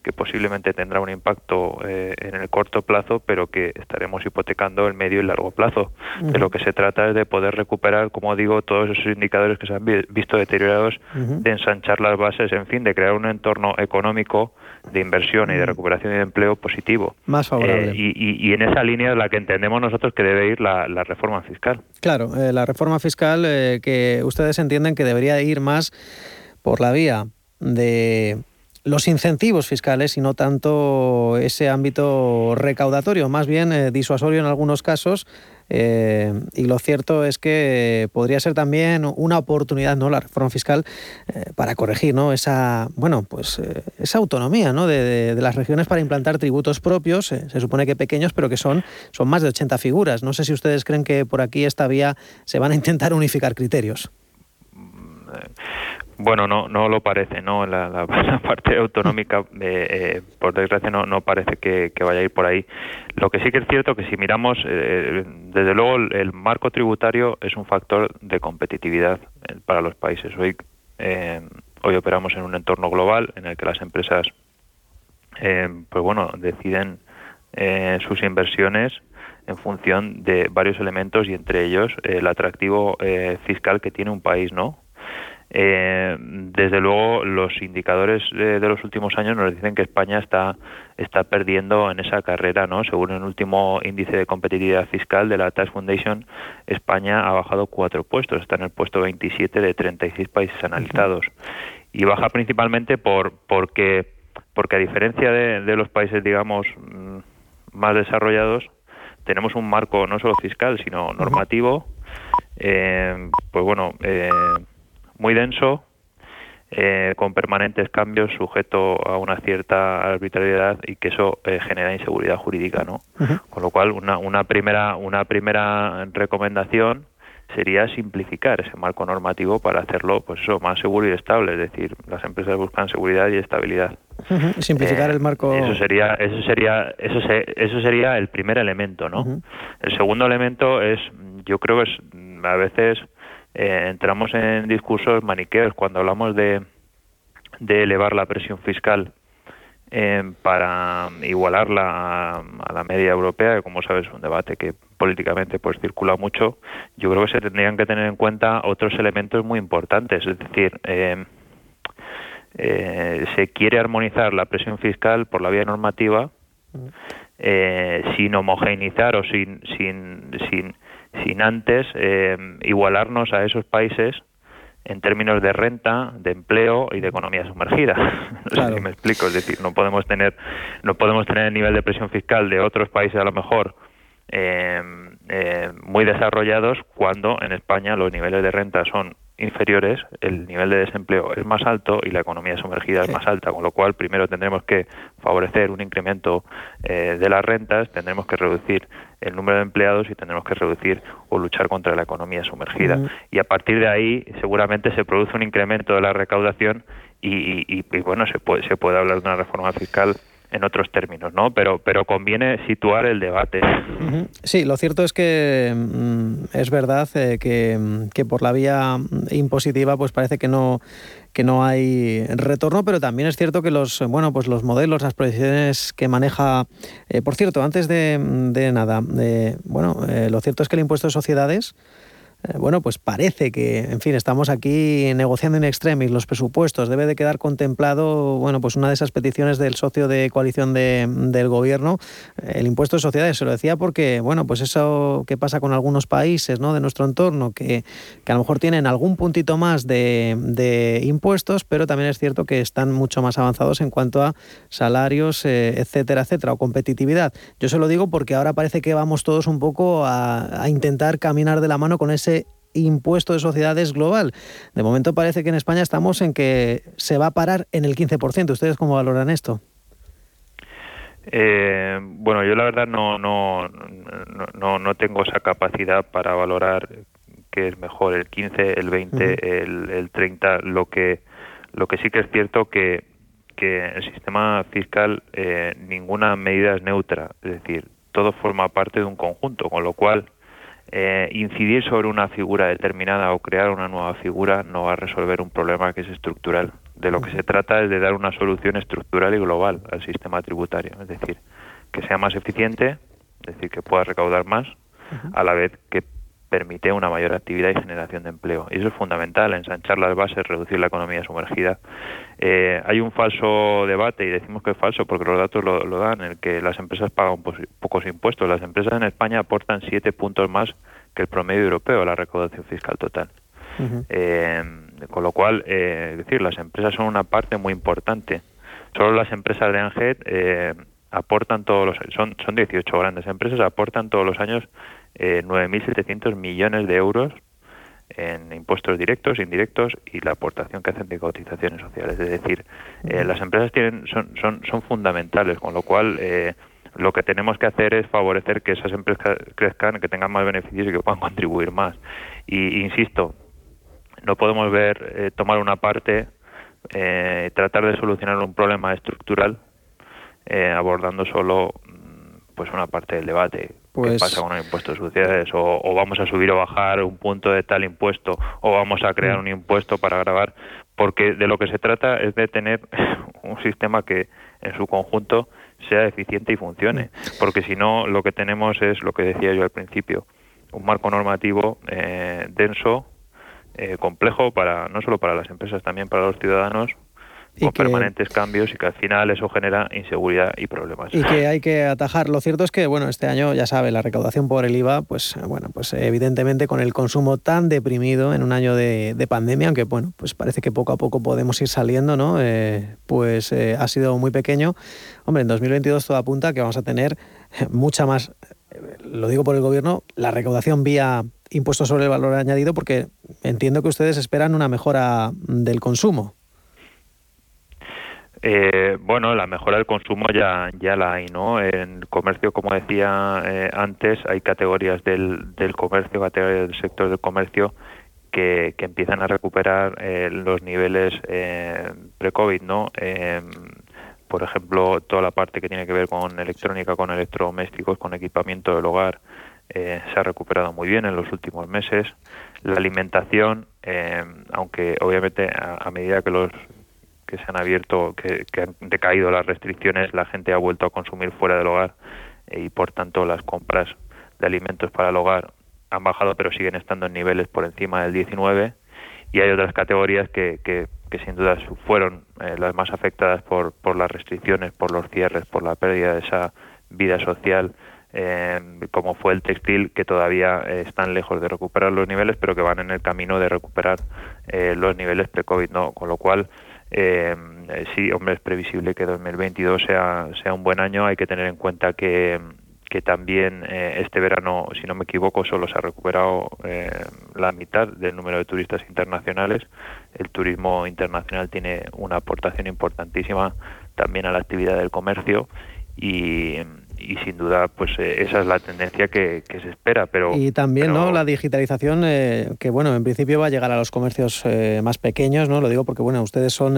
que posiblemente tendrá un impacto eh, en el corto plazo, pero que estaremos hipotecando el medio y largo plazo. De lo que se trata es de poder recuperar, como digo, todos esos indicadores que se han visto deteriorados, de ensanchar las bases, en fin, de crear un entorno económico de inversión y de recuperación y de empleo positivo. Más favorable. Eh, y, en esa línea es la que entendemos nosotros que debe ir la, reforma fiscal. Claro, eh, la reforma fiscal que ustedes entienden que debería ir más por la vía de los incentivos fiscales y no tanto ese ámbito recaudatorio, más bien eh, disuasorio en algunos casos. Eh, y lo cierto es que podría ser también una oportunidad, ¿no? La reforma fiscal eh, para corregir, ¿no? Esa, bueno, pues esa autonomía, ¿no? De, las regiones para implantar tributos propios. se supone que pequeños, pero que son, son más de 80 figuras. No sé si ustedes creen que por aquí esta vía se van a intentar unificar criterios. Bueno, no, no lo parece, ¿no? La, parte autonómica, eh, eh, por desgracia, no, no parece que, vaya a ir por ahí. Lo que sí que es cierto que si miramos, eh, desde luego, el, marco tributario es un factor de competitividad para los países. Hoy, hoy operamos en un entorno global en el que las empresas, pues bueno, deciden sus inversiones en función de varios elementos y entre ellos el atractivo eh, fiscal que tiene un país, ¿no? Eh, desde luego, los indicadores de, los últimos años nos dicen que España está, está perdiendo en esa carrera, ¿no? Según el último índice de competitividad fiscal de la Tax Foundation, España ha bajado cuatro puestos, está en el puesto 27 de 36 países analizados. Y baja principalmente por porque, porque a diferencia de, los países, digamos, mm, más desarrollados, tenemos un marco no solo fiscal, sino normativo, eh, pues bueno, eh, muy denso, eh, con permanentes cambios, sujeto a una cierta arbitrariedad y que eso eh, genera inseguridad jurídica, ¿no? Con lo cual, una, una primera una primera recomendación sería simplificar ese marco normativo para hacerlo, pues eso, más seguro y estable. Es decir, las empresas buscan seguridad y estabilidad. Simplificar el marco. Eso sería, eso sería, eso eso sería el primer elemento, ¿no? El segundo elemento es, yo creo que es a veces eh, entramos en discursos maniqueos. Cuando hablamos de, de elevar la presión fiscal eh, para igualarla a, la media europea, que como sabes es un debate que políticamente pues circula mucho, yo creo que se tendrían que tener en cuenta otros elementos muy importantes, es decir, eh, se quiere armonizar la presión fiscal por la vía normativa sin homogeneizar o sin, sin, sin sin antes eh, igualarnos a esos países en términos de renta, de empleo y de economía sumergida. No sé si me explico, es decir, no podemos tener no podemos tener el nivel de presión fiscal de otros países a lo mejor eh, eh, muy desarrollados cuando en España los niveles de renta son inferiores, el nivel de desempleo es más alto y la economía sumergida es más alta, con lo cual primero tendremos que favorecer un incremento eh, de las rentas, tendremos que reducir el número de empleados y tendremos que reducir o luchar contra la economía sumergida. Y a partir de ahí seguramente se produce un incremento de la recaudación y, y bueno, se puede, se puede hablar de una reforma fiscal en otros términos, ¿no? Pero, pero conviene situar el debate. Sí, lo cierto es que mm, es verdad eh, que, por la vía impositiva pues parece que no que no hay retorno, pero también es cierto que los bueno pues los modelos, las proyecciones que maneja, eh, por cierto, antes de, nada, bueno, eh, lo cierto es que el impuesto de sociedades eh, bueno, pues parece que, en fin, estamos aquí negociando en extremis los presupuestos. Debe de quedar contemplado, bueno, pues una de esas peticiones del socio de coalición del gobierno, el impuesto de sociedades. Se lo decía porque, bueno, pues eso que pasa con algunos países, ¿no? De nuestro entorno, que, a lo mejor tienen algún puntito más de, impuestos, pero también es cierto que están mucho más avanzados en cuanto a salarios, eh, etcétera, etcétera, o competitividad. Yo se lo digo porque ahora parece que vamos todos un poco a intentar caminar de la mano con ese impuesto de sociedades global. De momento parece que en España estamos en que se va a parar en el 15%. ¿Ustedes cómo valoran esto? Eh, bueno, yo la verdad no, no, no, no, tengo esa capacidad para valorar qué es mejor, el 15, el 20, el, el 30. Lo que, lo que sí que es cierto que, que el sistema fiscal eh, ninguna medida es neutra, es decir, todo forma parte de un conjunto, con lo cual eh, incidir sobre una figura determinada o crear una nueva figura no va a resolver un problema que es estructural. De lo que se trata es de dar una solución estructural y global al sistema tributario, es decir, que sea más eficiente, es decir, que pueda recaudar más, a la vez que permite una mayor actividad y generación de empleo. Y eso es fundamental, ensanchar las bases, reducir la economía sumergida. Eh, hay un falso debate, y decimos que es falso porque los datos lo, dan, en el que las empresas pagan pocos impuestos. Las empresas en España aportan siete puntos más que el promedio europeo a la recaudación fiscal total. Eh, con lo cual, eh, es decir, las empresas son una parte muy importante. Solo las empresas de ANGET aportan todos los son son 18 grandes empresas aportan todos los años eh, 9.700 millones de euros en impuestos directos, indirectos y la aportación que hacen de cotizaciones sociales. Es decir, eh, las empresas tienen, son, son, son fundamentales, con lo cual eh, lo que tenemos que hacer es favorecer que esas empresas crezcan, que tengan más beneficios y que puedan contribuir más. Y insisto, no podemos ver, eh, tomar una parte, eh, tratar de solucionar un problema estructural abordando solo pues una parte del debate ¿Qué pues pasa con el impuesto de sociedades? O, vamos a subir o bajar un punto de tal impuesto, o vamos a crear mm. un impuesto para grabar, porque de lo que se trata es de tener un sistema que en su conjunto sea eficiente y funcione. Porque si no, lo que tenemos es lo que decía yo al principio, un marco normativo eh, denso, eh, complejo para no solo para las empresas, también para los ciudadanos, con permanentes cambios y que al final eso genera inseguridad y problemas. Y que hay que atajar. Lo cierto es que, bueno, este año, ya sabe, la recaudación por el IVA, pues bueno, pues evidentemente con el consumo tan deprimido en un año de, pandemia, aunque bueno, pues parece que poco a poco podemos ir saliendo, ¿no? Eh, pues eh, ha sido muy pequeño. Hombre, en 2022 todo apunta que vamos a tener mucha más, lo digo por el gobierno, la recaudación vía impuestos sobre el valor añadido, porque entiendo que ustedes esperan una mejora del consumo. Eh, bueno, la mejora del consumo ya, ya la hay, ¿no? En comercio, como decía eh, antes, hay categorías del, del comercio, categorías del sector del comercio que, que empiezan a recuperar eh, los niveles pre-COVID, ¿no? por ejemplo, toda la parte que tiene que ver con electrónica, con electrodomésticos, con equipamiento del hogar, se ha recuperado muy bien en los últimos meses. La alimentación, aunque obviamente a, medida que los que se han abierto, que, han decaído las restricciones, la gente ha vuelto a consumir fuera del hogar eh, y por tanto las compras de alimentos para el hogar han bajado pero siguen estando en niveles por encima del 19 y hay otras categorías que, que, sin duda fueron eh, las más afectadas por, por las restricciones, por los cierres, por la pérdida de esa vida social, eh, como fue el textil, que todavía están lejos de recuperar los niveles, pero que van en el camino de recuperar los niveles pre-COVID, ¿no? Con lo cual, eh, sí, hombre, es previsible que 2022 sea, sea un buen año. Hay que tener en cuenta que, que también eh, este verano, si no me equivoco, solo se ha recuperado eh, la mitad del número de turistas internacionales. El turismo internacional tiene una aportación importantísima también a la actividad del comercio y, y sin duda pues eh, esa es la tendencia que, se espera pero y también no la digitalización eh, que bueno en principio va a llegar a los comercios eh, más pequeños no lo digo porque bueno ustedes son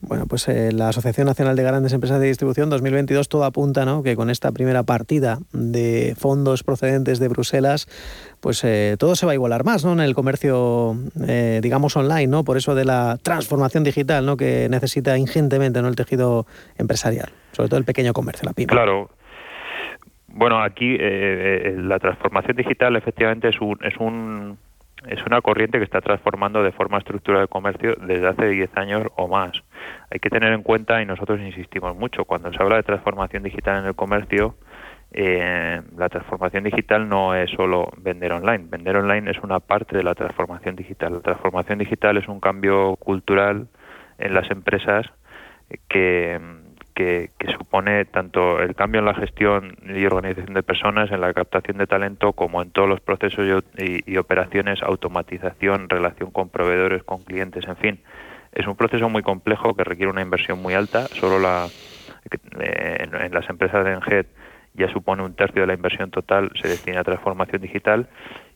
bueno pues la Asociación Nacional de Grandes Empresas de Distribución 2022 todo apunta no que con esta primera partida de fondos procedentes de Bruselas pues todo se va a igualar más no en el comercio digamos online no por eso de la transformación digital no que necesita ingentemente no el tejido empresarial sobre todo el pequeño comercio la pyme. Claro bueno, aquí eh, eh, la transformación digital efectivamente es un, es un es una corriente que está transformando de forma estructural el comercio desde hace 10 años o más. Hay que tener en cuenta, y nosotros insistimos mucho, cuando se habla de transformación digital en el comercio, eh, la transformación digital no es solo vender online. Vender online es una parte de la transformación digital. La transformación digital es un cambio cultural en las empresas que que, supone tanto el cambio en la gestión y organización de personas, en la captación de talento, como en todos los procesos y, operaciones, automatización, relación con proveedores, con clientes, en fin. Es un proceso muy complejo que requiere una inversión muy alta. Solo la, en, las empresas de Enget ya supone un tercio de la inversión total se destina a transformación digital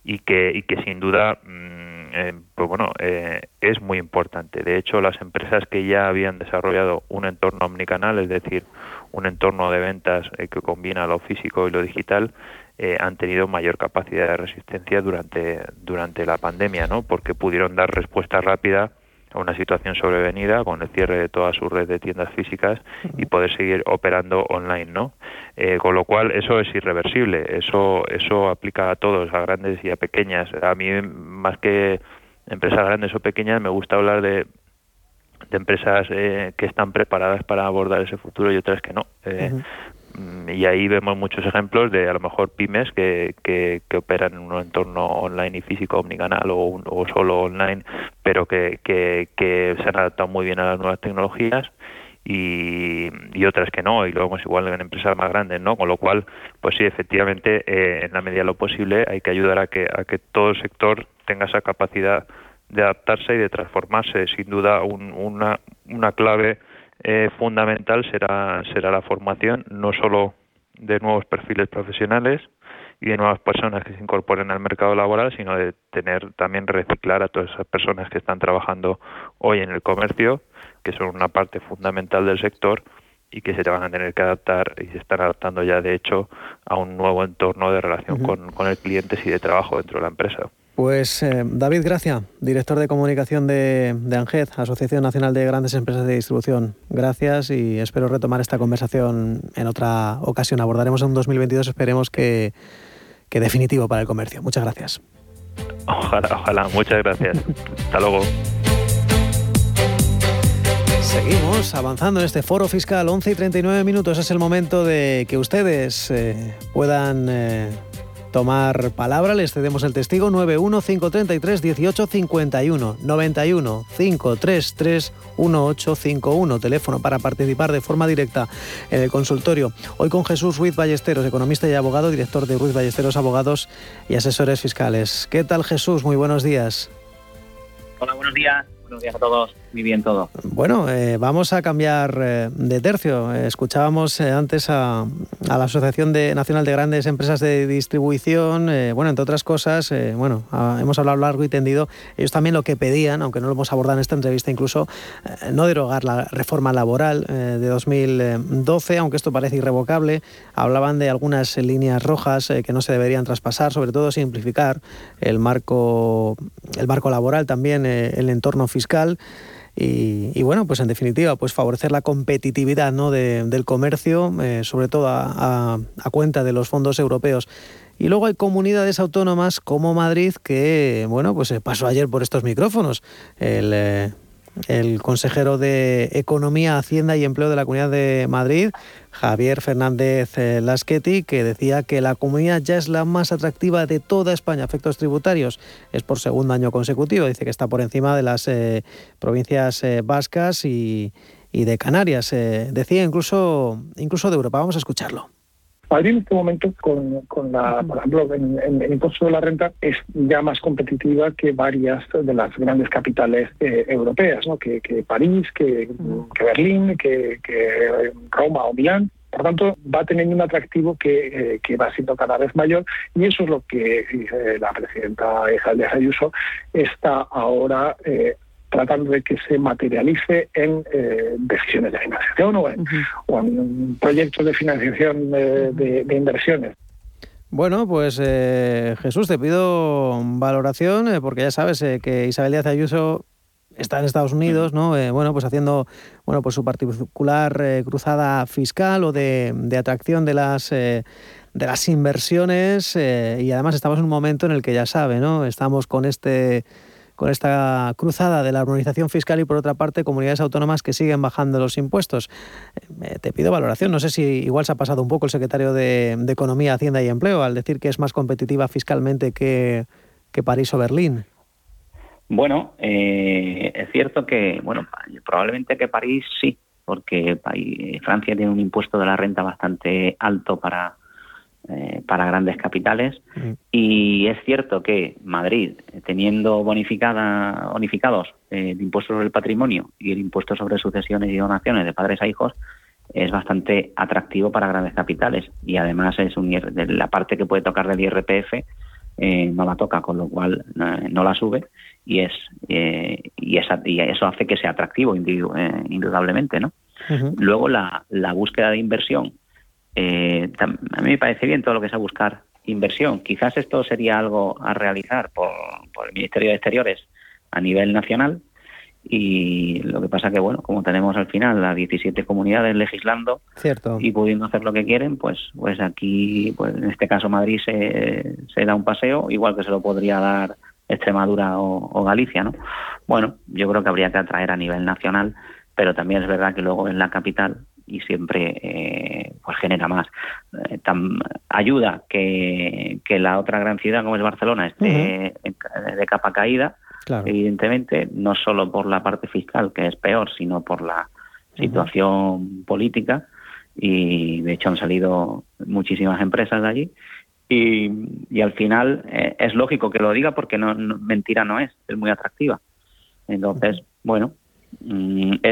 y que, y que sin duda mm, eh, pues bueno, eh, es muy importante. De hecho, las empresas que ya habían desarrollado un entorno omnicanal, es decir, un entorno de ventas eh, que combina lo físico y lo digital, han tenido mayor capacidad de resistencia durante, durante la pandemia, ¿no? Porque pudieron dar respuesta rápida a una situación sobrevenida con el cierre de toda su red de tiendas físicas y poder seguir operando online, ¿no? Eh, con lo cual eso es irreversible, eso eso aplica a todos, a grandes y a pequeñas. A mí más que empresas grandes o pequeñas me gusta hablar de de empresas eh, que están preparadas para abordar ese futuro y otras que no. Eh, y ahí vemos muchos ejemplos de a lo mejor pymes que, que, operan en un entorno online y físico omnicanal o, o solo online, pero que, que, que se han adaptado muy bien a las nuevas tecnologías y, y, otras que no, y luego igual en empresas más grandes, ¿no? Con lo cual, pues sí, efectivamente, eh, en la medida de lo posible hay que ayudar a que, a que todo el sector tenga esa capacidad de adaptarse y de transformarse. Sin duda, un, una, una clave eh, fundamental será, será la formación, no solo de nuevos perfiles profesionales y de nuevas personas que se incorporen al mercado laboral, sino de tener también reciclar a todas esas personas que están trabajando hoy en el comercio, que son una parte fundamental del sector y que se van a tener que adaptar y se están adaptando ya de hecho a un nuevo entorno de relación con, con el cliente y de trabajo dentro de la empresa. Pues eh, David Gracia, director de comunicación de, de ANGED, Asociación Nacional de Grandes Empresas de Distribución. Gracias y espero retomar esta conversación en otra ocasión. Abordaremos en un 2022, esperemos que, que definitivo para el comercio. Muchas gracias. Ojalá, ojalá. Muchas gracias. Hasta luego. Seguimos avanzando en este foro fiscal, 11 y 39 minutos. Es el momento de que ustedes eh, puedan eh, tomar palabra. Les cedemos el testigo 91 533 1851 91 533 1851 teléfono para participar de forma directa en el consultorio. Hoy con Jesús Ruiz Ballesteros, economista y abogado, director de Ruiz Ballesteros Abogados y Asesores Fiscales. ¿Qué tal Jesús? Muy buenos días. Hola, buenos días. Buenos días a todos. Muy bien todo. Bueno, eh, vamos a cambiar eh, de tercio. escuchábamos eh, antes a, la Asociación de, Nacional de Grandes Empresas de Distribución. bueno, entre otras cosas, bueno, hemos hablado largo y tendido. Ellos también lo que pedían, aunque no lo hemos abordado en esta entrevista, incluso no derogar la reforma laboral de 2012, aunque esto parece irrevocable. Hablaban de algunas líneas rojas que no se deberían traspasar, sobre todo simplificar el marco, el marco laboral, también el entorno fiscal. Y, bueno, pues en definitiva, pues favorecer la competitividad ¿no? del comercio, eh, sobre todo a, cuenta de los fondos europeos. Y luego hay comunidades autónomas como Madrid que, bueno, pues pasó ayer por estos micrófonos. Eh, el consejero de Economía, Hacienda y Empleo de la Comunidad de Madrid, Javier Fernández eh, Laschetti, que decía que la comunidad ya es la más atractiva de toda España, efectos tributarios. Es por segundo año consecutivo, dice que está por encima de las eh, provincias eh, vascas y, de Canarias. decía incluso, incluso de Europa. Vamos a escucharlo. Madrid en este momento, con, con la, por ejemplo, en, el impuesto de la renta, es ya más competitiva que varias de las grandes capitales eh, europeas, ¿no? que, París, que, Berlín, que, Roma o Milán. Por tanto, va teniendo un atractivo que, eh, que, va siendo cada vez mayor y eso es lo que eh, la presidenta Isabel Ayuso está ahora tratando de que se materialice en eh, decisiones de financiación o en, proyectos de financiación de, inversiones. Bueno, pues eh, Jesús, te pido valoración, eh, porque ya sabes que Isabel Díaz Ayuso está en Estados Unidos, ¿no? bueno, pues haciendo bueno, pues su particular cruzada fiscal o de, de atracción de las de las inversiones y además estamos en un momento en el que ya sabe, ¿no? Estamos con este con esta cruzada de la armonización fiscal y por otra parte comunidades autónomas que siguen bajando los impuestos. Eh, te pido valoración, no sé si igual se ha pasado un poco el secretario de, Economía, Hacienda y Empleo al decir que es más competitiva fiscalmente que, París o Berlín. Bueno, eh, es cierto que, bueno, probablemente que París sí, porque Francia tiene un impuesto de la renta bastante alto para, eh, para grandes capitales. Mm. Y es cierto que Madrid, teniendo bonificada, bonificados eh, el impuesto sobre el patrimonio y el impuesto sobre sucesiones y donaciones de padres a hijos, es bastante atractivo para grandes capitales. Y además es un, la parte que puede tocar del IRPF eh, no la toca, con lo cual no la sube y es y, esa, y, eso hace que sea atractivo indudablemente, ¿no? Luego la, la búsqueda de inversión eh, a mí me parece bien todo lo que es a buscar inversión. Quizás esto sería algo a realizar por, el Ministerio de Exteriores a nivel nacional y lo que pasa que, bueno, como tenemos al final las 17 comunidades legislando y pudiendo hacer lo que quieren, pues pues aquí, pues en este caso Madrid se, se da un paseo, igual que se lo podría dar Extremadura o, o Galicia, ¿no? Bueno, yo creo que habría que atraer a nivel nacional, pero también es verdad que luego en la capital y siempre eh, pues genera más. Eh, ayuda que, la otra gran ciudad como es Barcelona esté de capa caída, evidentemente, no solo por la parte fiscal, que es peor, sino por la situación política. Y de hecho han salido muchísimas empresas de allí. Y, y al final eh, es lógico que lo diga porque no, mentira no es, es muy atractiva. Entonces, bueno,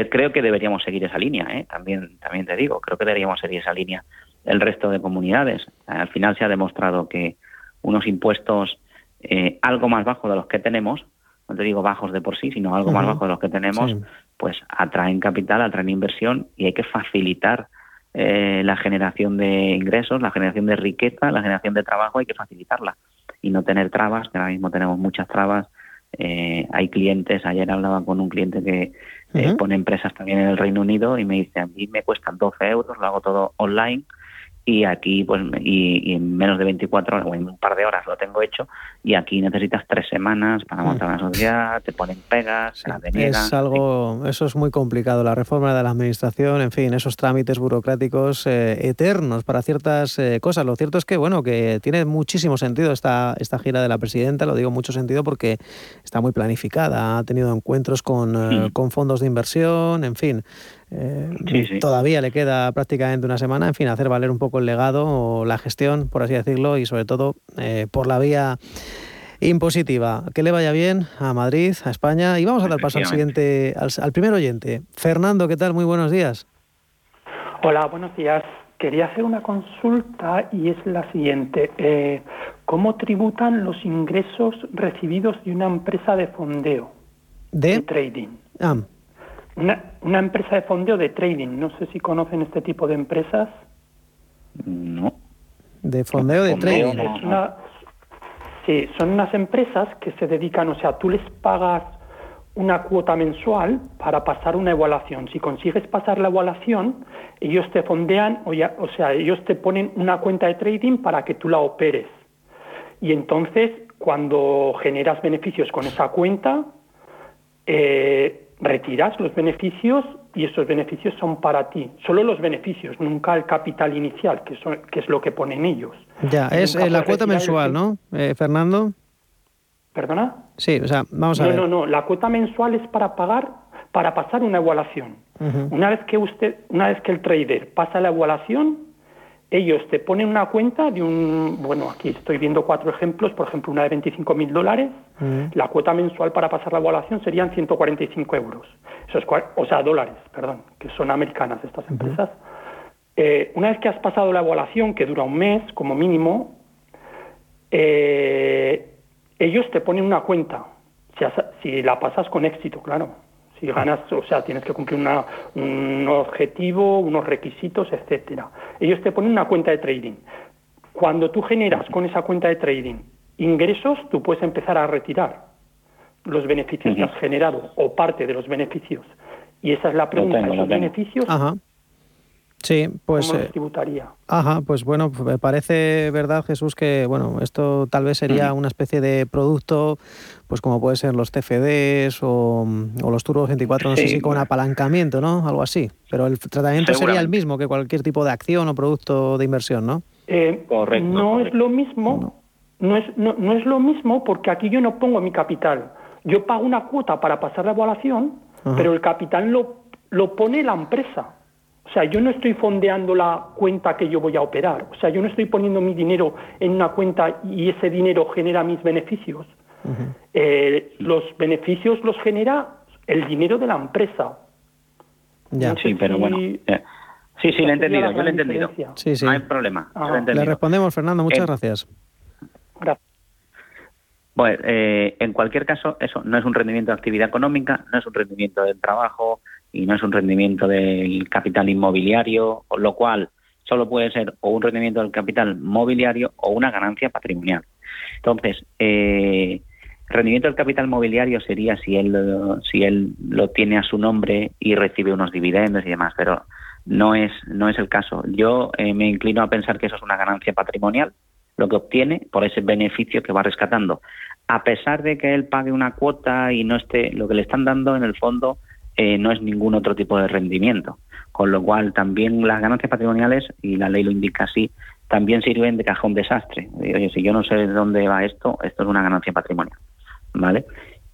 creo que deberíamos seguir esa línea, ¿eh? también, también te digo, creo que deberíamos seguir esa línea el resto de comunidades. Al final se ha demostrado que unos impuestos eh, algo más bajos de los que tenemos, no te digo bajos de por sí, sino algo más bajos de los que tenemos, pues atraen capital, atraen inversión y hay que facilitar la generación de ingresos, la generación de riqueza, la generación de trabajo, hay que facilitarla. y no tener trabas, que ahora mismo tenemos muchas trabas. Eh, hay clientes, ayer hablaba con un cliente que eh, pone empresas también en el Reino Unido y me dice, a mí me cuestan 12 euros, lo hago todo online y aquí pues y, en menos de 24 horas o en un par de horas lo tengo hecho y aquí necesitas tres semanas para mm. montar una sociedad, te ponen pegas, se la deniegan. Es algo, eso es muy complicado, la reforma de la administración, en fin, esos trámites burocráticos eh, eternos para ciertas eh, cosas. Lo cierto es que bueno, que tiene muchísimo sentido esta, esta gira de la presidenta, lo digo mucho sentido porque está muy planificada, ha tenido encuentros con, eh, con fondos de inversión, en fin. Eh, todavía le queda prácticamente una semana, en fin, hacer valer un poco el legado o la gestión, por así decirlo, y sobre todo eh, por la vía impositiva. Que le vaya bien a Madrid, a España. Y vamos a dar paso al siguiente, al, primer oyente. Fernando, ¿qué tal? Muy buenos días. Hola, buenos días. Quería hacer una consulta y es la siguiente. Eh, ¿Cómo tributan los ingresos recibidos de una empresa de fondeo? De, trading. Ah, una, empresa de fondeo de trading. No sé si conocen este tipo de empresas. No. De fondeo de trading. sí, son unas empresas que se dedican, o sea, tú les pagas una cuota mensual para pasar una evaluación. Si consigues pasar la evaluación, ellos te fondean, o, o sea, ellos te ponen una cuenta de trading para que tú la operes. Y entonces, cuando generas beneficios con esa cuenta, eh, retiras los beneficios y esos beneficios son para ti. Solo los beneficios, nunca el capital inicial, que, que es lo que ponen ellos. Ya, es eh, la cuota mensual, ¿no, eh, Fernando? ¿Perdona? Sí, o sea, vamos a no, ver. No, no, la cuota mensual es para pagar, para pasar una evaluación. Una vez que usted, una vez que el trader pasa la evaluación, ellos te ponen una cuenta de un, bueno, aquí estoy viendo cuatro ejemplos, por ejemplo, una de 25 mil dólares, la cuota mensual para pasar la evaluación serían 145 euros, Eso es, o sea, dólares, perdón, que son americanas estas empresas. Eh, una vez que has pasado la evaluación, que dura un mes como mínimo, eh, ellos te ponen una cuenta, si la pasas con éxito, claro si ganas, o sea, tienes que cumplir un objetivo, unos requisitos, etcétera. Ellos te ponen una cuenta de trading. Cuando tú generas con esa cuenta de trading ingresos, tú puedes empezar a retirar los beneficios que has generado o parte de los beneficios. Y esa es la pregunta, ¿esos beneficios Sí, pues. ¿Cómo eh, tributaría? Ajá, pues bueno, me parece verdad, Jesús, que bueno, esto tal vez sería una especie de producto, pues como puede ser los CFDs o, los Turbo 24, no sé si con apalancamiento, ¿no? Algo así. Pero el tratamiento sería el mismo que cualquier tipo de acción o producto de inversión, ¿no? Eh, correcto. No es lo mismo, no. es, no, es lo mismo porque aquí yo no pongo mi capital. Yo pago una cuota para pasar la evaluación, pero el capital lo, lo pone la empresa. O sea, yo no estoy fondeando la cuenta que yo voy a operar. O sea, yo no estoy poniendo mi dinero en una cuenta y ese dinero genera mis beneficios. Eh, los beneficios los genera el dinero de la empresa. Ya. sí, pero bueno. Sí, sí, lo he entendido, yo lo he entendido. Sí, sí. No hay problema. Le respondemos, Fernando, muchas eh, gracias. Gracias. Bueno, eh, en cualquier caso, eso no es un rendimiento de actividad económica, no es un rendimiento del trabajo, y no es un rendimiento del capital inmobiliario, lo cual solo puede ser o un rendimiento del capital mobiliario o una ganancia patrimonial. Entonces, eh, rendimiento del capital mobiliario sería si él, si él lo tiene a su nombre y recibe unos dividendos y demás, pero no es, no es el caso. Yo eh, me inclino a pensar que eso es una ganancia patrimonial, lo que obtiene por ese beneficio que va rescatando. A pesar de que él pague una cuota y no esté, lo que le están dando en el fondo eh, no es ningún otro tipo de rendimiento. Con lo cual, también las ganancias patrimoniales, y la ley lo indica así, también sirven de cajón desastre. Oye, si yo no sé de dónde va esto, esto es una ganancia patrimonial. ¿Vale?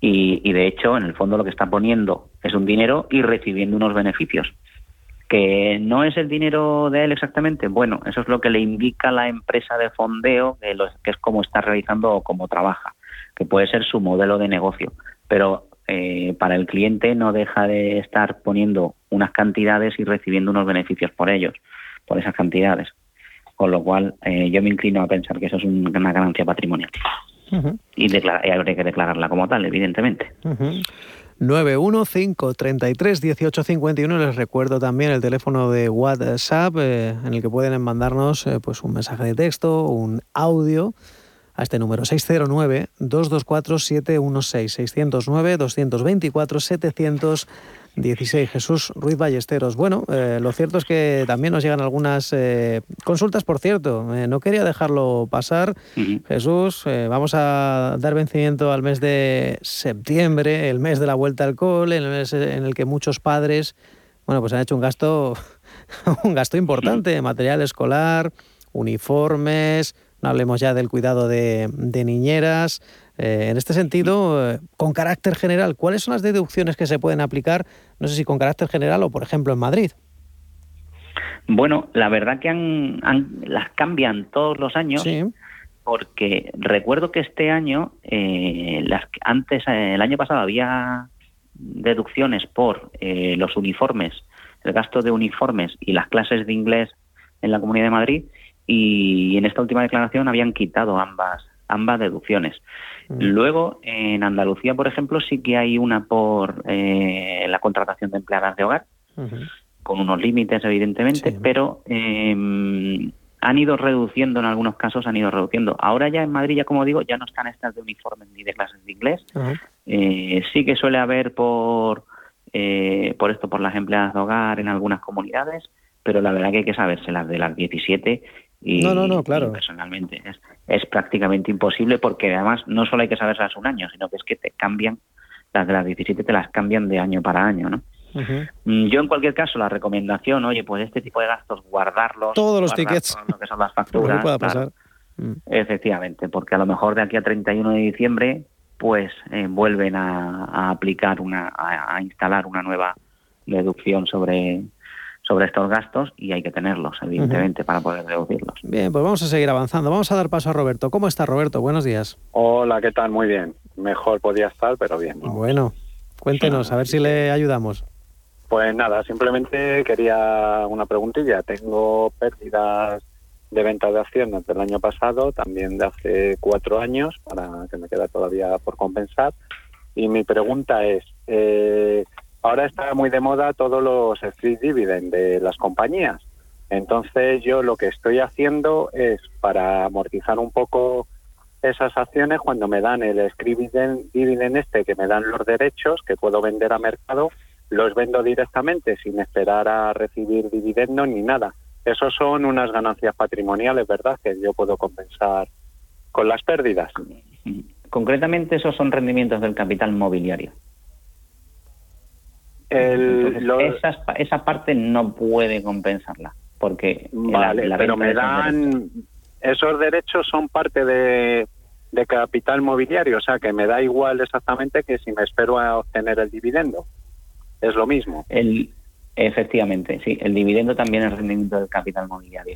Y, de hecho, en el fondo lo que está poniendo es un dinero y recibiendo unos beneficios. Que no es el dinero de él exactamente, bueno, eso es lo que le indica la empresa de fondeo, que, que es como está realizando o cómo trabaja, que puede ser su modelo de negocio. Pero eh, para el cliente no deja de estar poniendo unas cantidades y recibiendo unos beneficios por ellos, por esas cantidades. Con lo cual, eh, yo me inclino a pensar que eso es una ganancia patrimonial. Y, habría que declararla como tal, evidentemente. Uh 915331851 les recuerdo también el teléfono de WhatsApp eh, en el que pueden mandarnos pues un mensaje de texto, un audio a este número 609-224-716, 609-224-700. 16. Jesús Ruiz Ballesteros. Bueno, eh, lo cierto es que también nos llegan algunas eh, consultas, por cierto. Eh, no quería dejarlo pasar. Jesús, vamos a dar vencimiento al mes de septiembre, el mes de la vuelta al cole, el mes en el que muchos padres, bueno, pues han hecho un gasto, un gasto importante, material escolar, uniformes, no hablemos ya del cuidado de, de niñeras. Eh, en este sentido, eh, con carácter general, ¿cuáles son las deducciones que se pueden aplicar? No sé si con carácter general o, por ejemplo, en Madrid. Bueno, la verdad que han, las cambian todos los años. Porque recuerdo que este año, eh, las, antes, el año pasado había deducciones por los uniformes, el gasto de uniformes y las clases de inglés en la Comunidad de Madrid, y en esta última declaración habían quitado ambas ambas deducciones. Mm. Luego, en Andalucía, por ejemplo, sí que hay una por eh, la contratación de empleadas de hogar, con unos límites, evidentemente, pero em, han ido reduciendo en algunos casos, han ido reduciendo. Ahora ya en Madrid, ya como digo, ya no están estas de uniformes ni de clases de inglés. Eh, sí que suele haber por, eh, por esto, por las empleadas de hogar en algunas comunidades, pero la verdad que hay que saberse las de las 17 y, no, no, no, claro. personalmente es, es, prácticamente imposible porque además no solo hay que saberse un año, sino que es que te cambian, las de las 17 te las cambian de año para año, ¿no? Mm, yo en cualquier caso la recomendación, oye, pues este tipo de gastos guardarlos. Todos los tickets. lo que son las facturas. Mm. Efectivamente, porque a lo mejor de aquí a 31 de diciembre pues eh, vuelven a, aplicar una, a, instalar una nueva deducción sobre sobre estos gastos y hay que tenerlos, evidentemente, para poder reducirlos. Bien, pues vamos a seguir avanzando. Vamos a dar paso a Roberto. ¿Cómo está Roberto? Buenos días. Hola, ¿qué tal? Muy bien. Mejor podía estar, pero bien. Bueno, cuéntenos, a ver si le ayudamos. Pues nada, simplemente quería una preguntilla. Tengo pérdidas de venta de acciones del año pasado, también de hace cuatro años, para que me queda todavía por compensar. Y mi pregunta es, eh, ahora está muy de moda todos los street dividend de las compañías. Entonces yo lo que estoy haciendo es para amortizar un poco esas acciones cuando me dan el script dividend este que me dan los derechos que puedo vender a mercado, los vendo directamente sin esperar a recibir dividendos ni nada. Esos son unas ganancias patrimoniales, ¿verdad? Que yo puedo compensar con las pérdidas. Concretamente esos son rendimientos del capital mobiliario esa, parte no puede compensarla, porque... Vale, pero me dan... Esos derechos son parte de, capital mobiliario, o sea que me da igual exactamente que si me espero a obtener el dividendo. Es lo mismo. El, efectivamente, sí. El dividendo también es rendimiento del capital mobiliario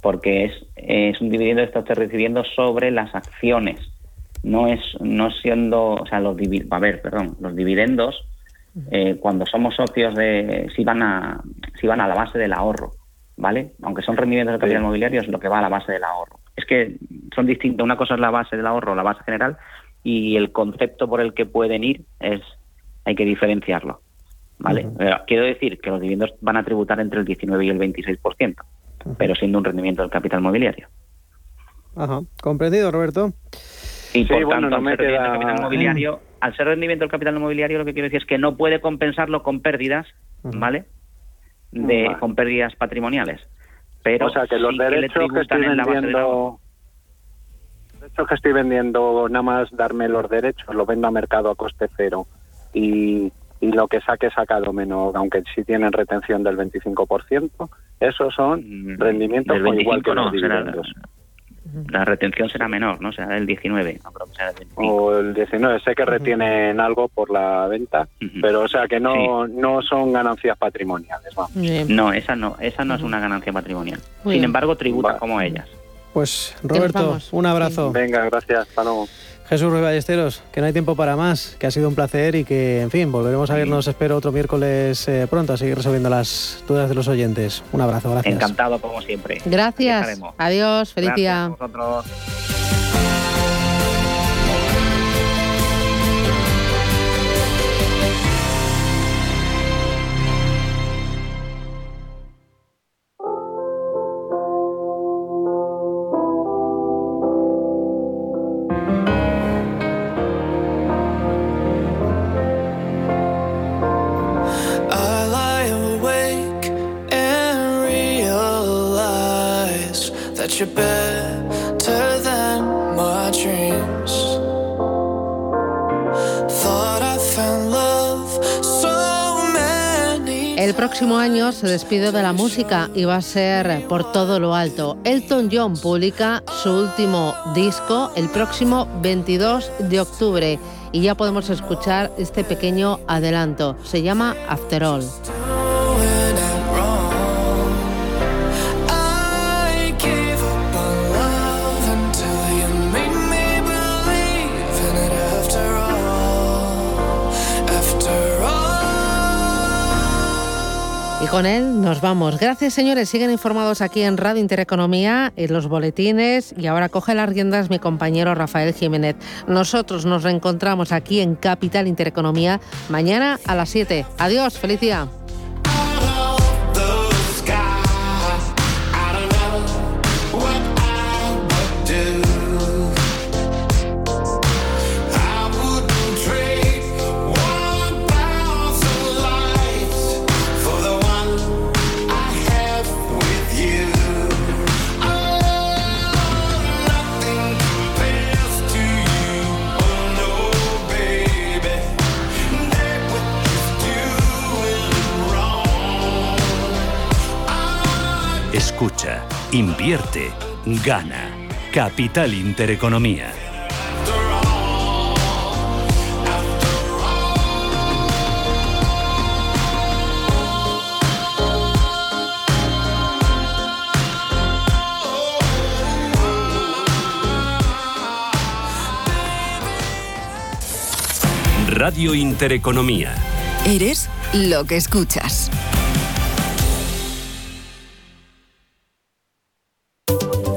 porque es, es un dividendo que está recibiendo sobre las acciones. No es no siendo, o sea, los a ver, perdón, los dividendos eh, cuando somos socios de si van a si van a la base del ahorro, ¿vale? Aunque son rendimientos de capital inmobiliario es lo que va a la base del ahorro. Es que son distintos, una cosa es la base del ahorro, la base general y el concepto por el que pueden ir es hay que diferenciarlo. ¿Vale? Eh, quiero decir que los dividendos van a tributar entre el 19 y el 26%, pero siendo un rendimiento del capital mobiliario. Ajá, comprendido, Roberto. Y por tanto, no me queda... capital mobiliario al ser rendimiento del capital inmobiliario, lo que quiero decir es que no puede compensarlo con pérdidas, ¿vale? De, Con pérdidas patrimoniales. Pero o sea, que los derechos que estoy vendiendo... que estoy vendiendo, nada más darme los derechos, los vendo a mercado a coste cero. Y, y lo que saque sacado menos, aunque sí tienen retención del 25%, esos son mm, rendimientos igual que los dividendos la retención será menor, ¿no? Será del 19, no creo que sea del 25. O el 19, sé que retienen algo por la venta, pero o sea que no, no son ganancias patrimoniales, vamos. No, esa no, esa no es una ganancia patrimonial. Sin embargo, tributa como ellas. Pues Roberto, un abrazo. Venga, gracias, hasta luego. Jesús Ruiz Ballesteros, que no hay tiempo para más, que ha sido un placer y que, en fin, volveremos a vernos, espero, otro miércoles eh, pronto a seguir resolviendo las dudas de los oyentes. Un abrazo, gracias. Encantado, como siempre. Gracias. Adiós, feliz día. El próximo año se despide de la música y va a ser por todo lo alto. Elton John publica su último disco el próximo 22 de octubre y ya podemos escuchar este pequeño adelanto. Se llama After All. Y con él nos vamos. Gracias, señores. Siguen informados aquí en Radio Intereconomía, en los boletines. Y ahora coge las riendas mi compañero Rafael Jiménez. Nosotros nos reencontramos aquí en Capital Intereconomía mañana a las 7. Adiós, feliz día. Invierte, gana. Capital Intereconomía. Radio Intereconomía. Eres lo que escuchas.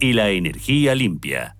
y la energía limpia.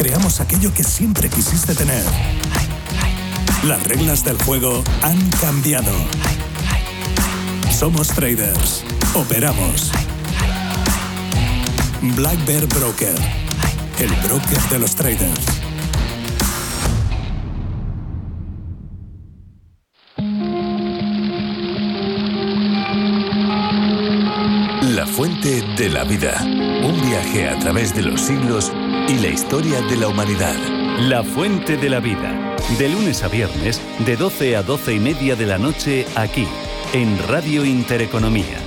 creamos aquello que siempre quisiste tener. Las reglas del juego han cambiado. Somos traders. Operamos. Black Bear Broker. El broker de los traders. La fuente de la vida. Un viaje a través de los siglos y la historia de la humanidad. La Fuente de la Vida. De lunes a viernes, de 12 a 12 y media de la noche, aquí, en Radio Intereconomía.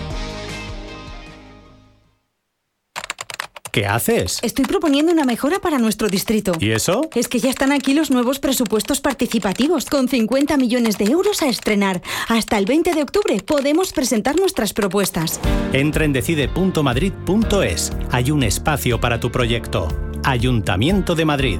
¿Qué haces? Estoy proponiendo una mejora para nuestro distrito. ¿Y eso? Es que ya están aquí los nuevos presupuestos participativos, con 50 millones de euros a estrenar. Hasta el 20 de octubre podemos presentar nuestras propuestas. Entra en decide.madrid.es. Hay un espacio para tu proyecto. Ayuntamiento de Madrid.